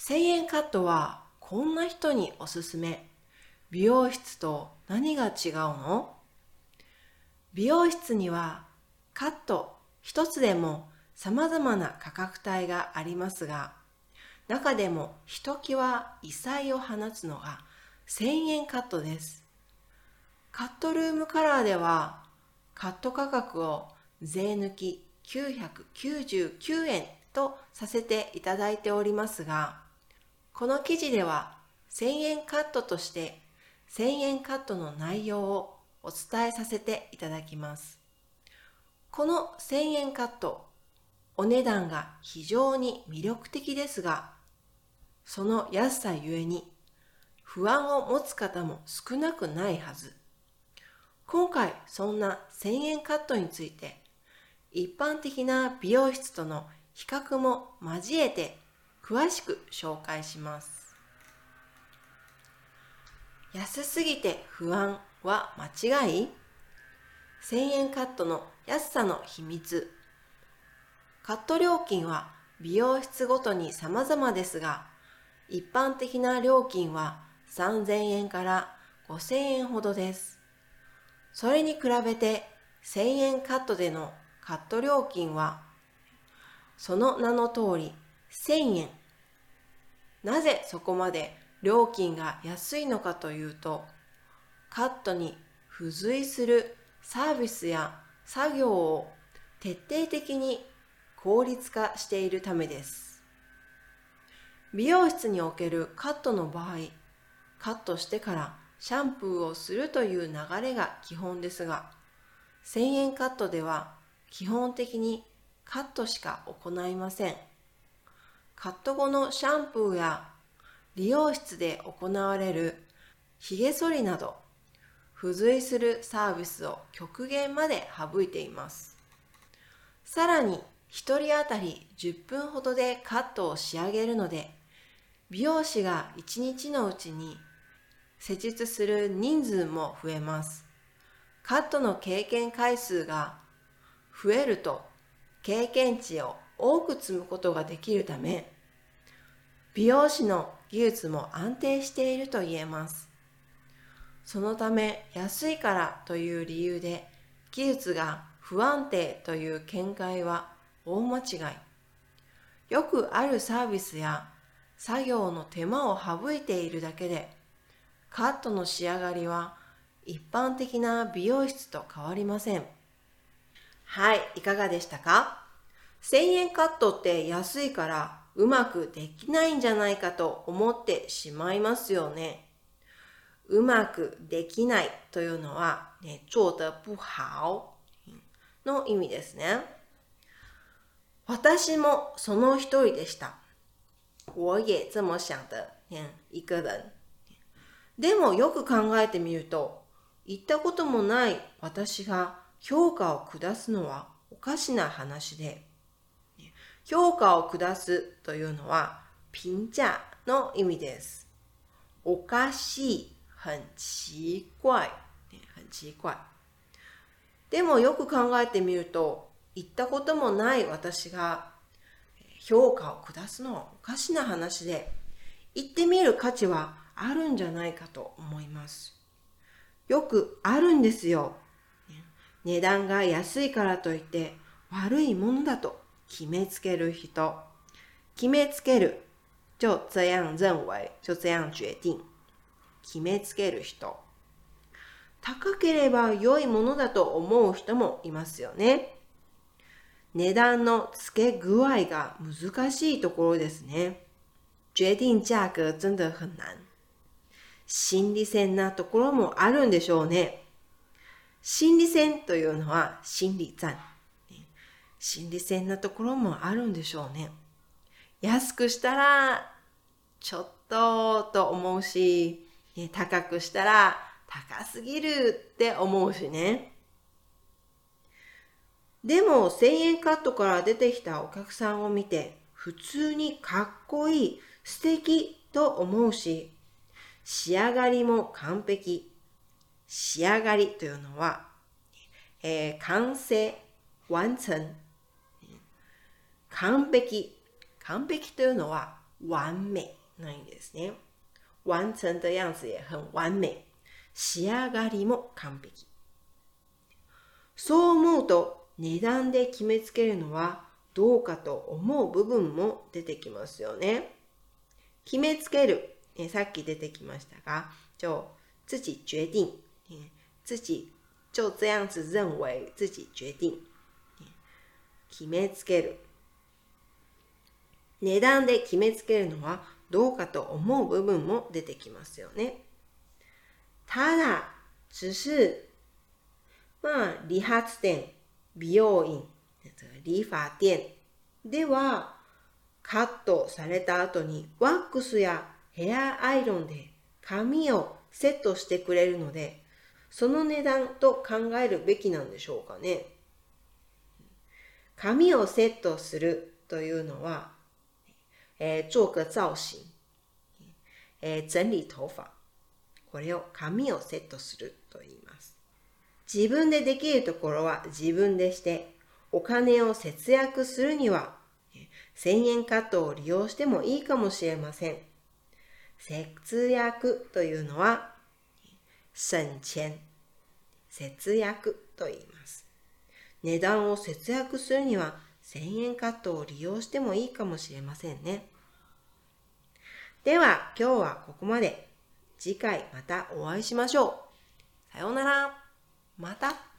1000円カットはこんな人におすすめ。美容室と何が違うの？美容室にはカット一つでも様々な価格帯がありますが、中でもひときわ異彩を放つのが1000円カットです。カットルームカラーではカット価格を税抜き999円とさせていただいておりますが、この記事では1000円カットとして1000円カットの内容をお伝えさせていただきます。この1000円カット、お値段が非常に魅力的ですが、その安さゆえに不安を持つ方も少なくないはず。今回そんな1000円カットについて一般的な美容室との比較も交えて詳しく紹介します。安すぎて不安は間違い ?1000 円カットの安さの秘密。カット料金は美容室ごとに様々ですが、一般的な料金は3000円から5000円ほどです。それに比べて1000円カットでのカット料金はその名の通り1000円。なぜそこまで料金が安いのかというとカットに付随するサービスや作業を徹底的に効率化しているためです。美容室におけるカットの場合、カットしてからシャンプーをするという流れが基本ですが、1000円カットでは基本的にカットしか行いません。カット後のシャンプーや理容室で行われる髭剃りなど付随するサービスを極限まで省いています。さらに1人当たり10分ほどでカットを仕上げるので美容師が1日のうちに施術する人数も増えます。カットの経験回数が増えると経験値を多く積むことができるため美容師の技術も安定していると言えます。そのため安いからという理由で技術が不安定という見解は大間違い。よくあるサービスや作業の手間を省いているだけで、カットの仕上がりは一般的な美容室と変わりません。はい、いかがでしたか ?1000 円カットって安いからうまくできないんじゃないかと思ってしまいますよね。うまくできないというのは、ね、做得不好の意味ですね。私もその一人でした。我也这么想的一个人。でもよく考えてみると、行ったこともない私が評価を下すのはおかしな話で、評価を下すというのは、評价の意味です。おかしい、很奇怪、很奇怪。でもよく考えてみると、行ったこともない私が評価を下すのはおかしな話で、行ってみる価値はあるんじゃないかと思います。よくあるんですよ。値段が安いからといって悪いものだと決めつける人。決めつける。就这样认为。就这样决定。決めつける人。高ければ良いものだと思う人もいますよね。値段の付け具合が難しいところですね。決定价格真的很难。心理戦なところもあるんでしょうね。心理戦というのは心理战。心理戦なところもあるんでしょうね。安くしたら、ちょっとと思うし、ね高くしたら高すぎるって思うしね。でも1000円カットから出てきたお客さんを見て普通にかっこいい、素敵と思うし、仕上がりも完璧。仕上がりというのは、えー、完成、完成。完璧。完璧というのは完美な意味ですね。完成的样子也很完美。仕上がりも完璧。そう思うと値段で決めつけるのはどうかと思う部分も出てきますよね。決めつける。えさっき出てきましたが、就自己決定。自己就这样子認為自己決定。決めつける。値段で決めつけるのはどうかと思う部分も出てきますよね。ただ、只是、まあ、理髪店、美容院、理髮店では、カットされた後にワックスやヘアアイロンで髪をセットしてくれるので、その値段と考えるべきなんでしょうかね。髪をセットするというのは、えー、做个造型、え、整理頭髮。これを髪をセットすると言います。自分でできるところは自分でして、お金を節約するには、1000円カットを利用してもいいかもしれません。節約というのは、省钱、節約と言います。値段を節約するには1000円カットを利用してもいいかもしれませんね。では今日はここまで。次回またお会いしましょう。さようなら。また。